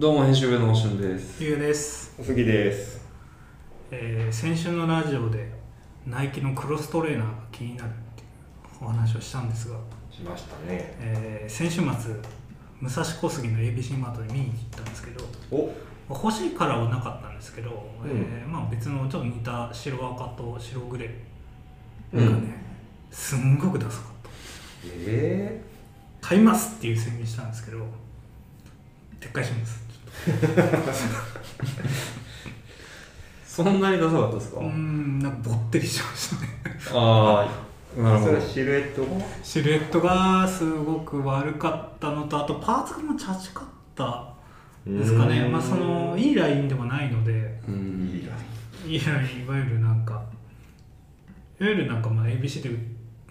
どうも編集部のおしゅんです。ゆうです、おすぎです。えー先週のラジオでナイキのクロストレーナーが気になるっていうお話をしたんですが、しましたね。えー先週末武蔵小杉の ABC マートで見に行ったんですけど。欲しいカラーはなかったんですけど、うん。えーまあ、別のちょっと似た白赤と白グレーがうん。ね、すんごくダサかった。え買いますっていう宣言したんですけど撤回します そんなにダサかったですか、うーんなんかぼってりしましたね。ああなるー、ほど。それシルエットが？シルエットがすごく悪かったのとあとパーツがもうチャチかったですかね。まあそのいいラインでもないので。うん。いいラいいライン。いわゆるなんかいわゆるなんかまあ ABC で売っ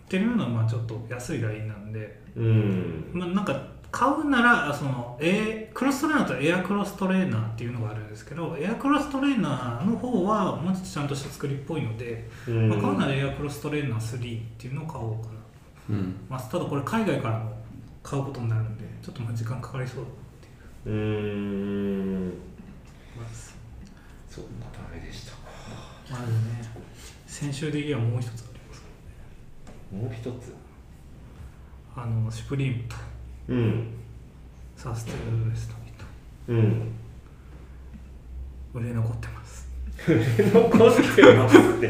てるようなまあちょっと安いラインなんで。イン。うん。まあなんか買うならその、A、クロストレーナーとエアクロストレーナーっていうのがあるんですけどエアクロストレーナーの方はもうちょっとちゃんとした作りっぽいので、うんまあ、買うならエアクロストレーナー3っていうのを買おうかなうんまあ、ただこれ海外からも買うことになるんでちょっとまあ時間かかりそうだっていううーん。まずそんなダメでしたか。まずね先週で言えばもう一つありますもう一つ？あのシュプリームとうん。サステナブルストリーうん。ト売れ残ってます残ってますって。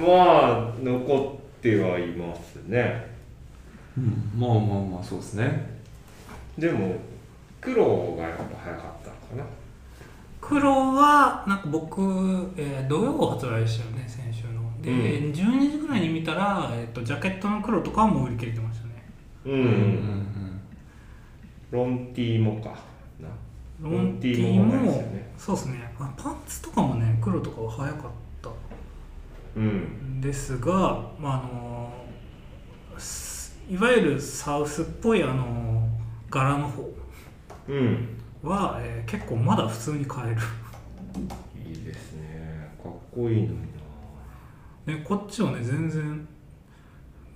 まあ、残ってはいますね。うんまあまあまあそうですねでも、黒がやっぱ早かったのかな。黒はなんか僕、えー土曜発売でしたよね先週ので、うん12時ぐらいに見たら、えー、とジャケットの黒とかはもう売り切れてましたねう。うんんロンティーもかな。ロンティーもねそうですねあパンツとかもね黒とかは早かったうん。ですが、まああのすいわゆるサウスっぽいあの柄の方うん。は、えー結構まだ普通に買えるいいですね。かっこいいのにな。ね、こっちはね全然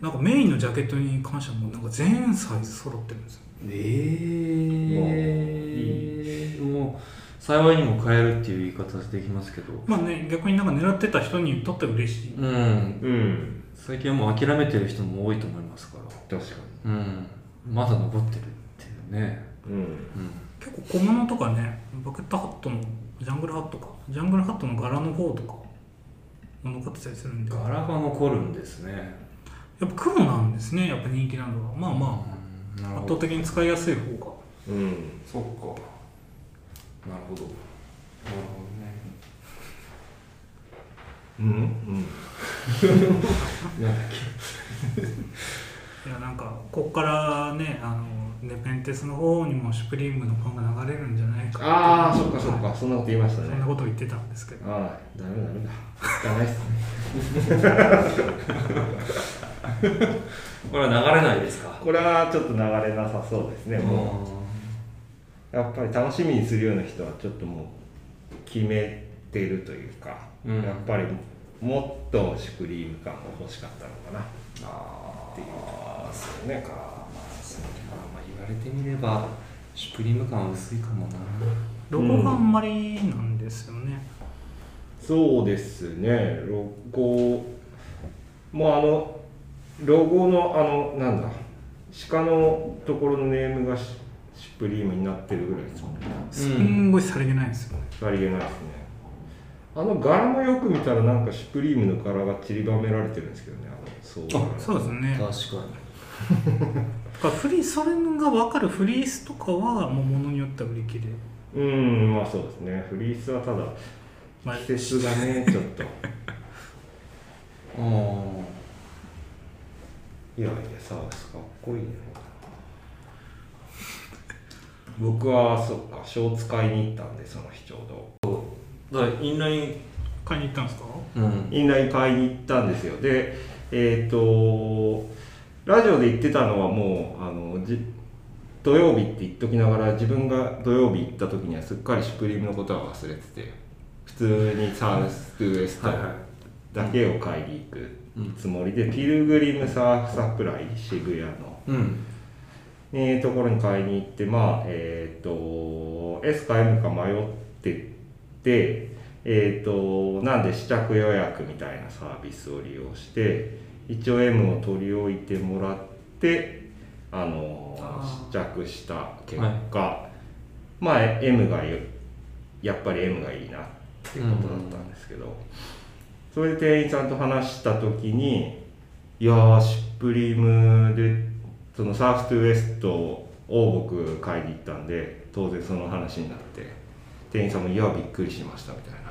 なんかメインのジャケットに関してはもうなんか全サイズ揃ってるんですよ。ええもう幸いにも変えるっていう言い方できますけど。まあね逆になんか狙ってた人にとっては嬉しい。うん。うん。最近はもう諦めてる人も多いと思いますから。確かうん。まだ残ってるっていうね。に。うん。うん。結構小物とかねバケットハットのジャングルハットか。ジャングルハットの柄の方とかも残ってたりするんで。柄が残るんですねぱ黒なんですねやっぱ人気なのはまあまあ圧倒的に使いやすい方がうん。そっかなるほどなるほどねうん？うん。いやなんかこっからねあのネペンテスの方にもシュプリームのファンが流れるんじゃないかってああ、そっかそっか。そんなこと言いましたね。そんなことを言ってたんですけどああ、ダメダメだ。聞かないっすね。これは流れないですか？これはちょっと流れなさそうですね。もう、やっぱり楽しみにするような人はちょっともう決めてるというか、うんやっぱりもっとシュプリーム感が欲しかったのかな。あっていう。あそうね。かまあそうかまあ言われてみればシュプリーム感は薄いかもな。ロゴがあんまりなんですよね、そうですね、ロゴ、もうあの、ロゴのあの、なんだ、鹿のところのネームがシシュプリームになってるぐらいですもんね。すんごいさりげないですよね、さりげないですね。あの柄もよく見たらなんかシュプリームの柄が散りばめられてるんですけどね、あの、そうあそうですね確かだからフリーそれが分かるフリースとかはもう物によっては売り切れうん、まあそうですね。フリースはただ、まあ季節がね、ちょっと。にあいやいや、サースかっこいいね。僕は、そっか、ショーツ買いに行ったんで、その日ちょうど。あだからインライン買いに行ったんですか？うん。インライン買いに行ったんですよ。で、えっ、と、ラジオで言ってたのはもう、あの、じ土曜日って言っときながら、自分が土曜日行った時にはすっかりシュプリームのことは忘れてて、普通にサウスウエストだけを買いに行くつもりで、ピルグリムサーフサプライ渋谷の、うん。えーところに買いに行ってまあえっ、と S か M か迷っててえっ、となんで試着予約みたいなサービスを利用して一応 M を取り置いてもらってあのあ試着した結果、まあ M がよやっぱり M がいいなっていうことだったんですけど、それで店員さんと話した時にいやーシュプリームでそのサーフトゥウエストを僕買いに行ったんで当然その話になって店員さんも「いやびっくりしました」みたいな。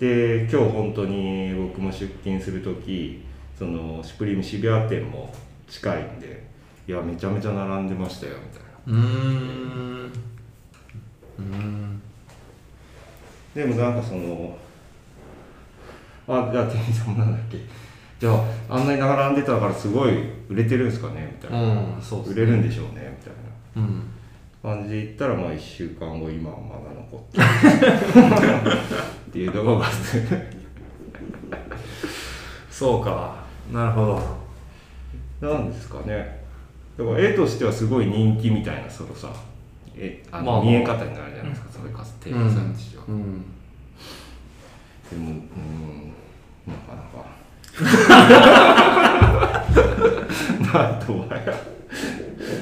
で今日本当に僕も出勤する時そのシュプリーム渋谷店も近いんで「いやめちゃめちゃ並んでましたよ」みたいな。うーん。うーん。でもなんかそのあじゃあ店員さんもなんだっけ。じゃああんなに並んでたからすごい売れてるんですかねみたいな、うんそうね。売れるんでしょうねみたいな。うん感じで言ったらまあ1週間後今はまだ残ってる。っていうところがそうか。なるほど。なんですかね。だから絵としてはすごい人気みたいなそのさえあの見え方になるじゃないですか、それか店員さんとしては、うん。でもうんなかなか。なんとはや。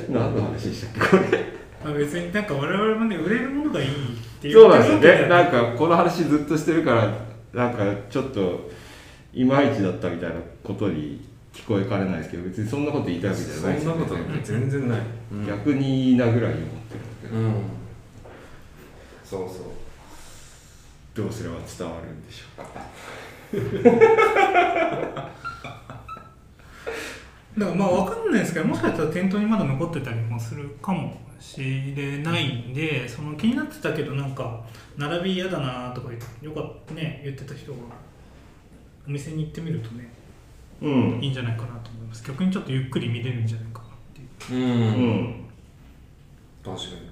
何の話でしたっけこれまあ、別になんか我々もね売れるものがいいっていうそうなんですよね。わけではなんかこの話ずっとしてるからなんかちょっといまいちだったみたいなことに聞こえかねないですけど別にそんなこと言いたいわけじゃないですよね。全然ない、うん、逆にい。いなぐらいに思ってるんだけど、うん。そうそう。どうすれば伝わるんでしょうか だからまあ分かんないですけどもしかしたら店頭にまだ残ってたりもするかもしれないんで、その気になってたけどなんか並び嫌だなとかよかったね言ってた人がお店に行ってみるとねうん。いいんじゃないかなと思います。逆にちょっとゆっくり見れるんじゃないかなっていう。うん、うん。確かに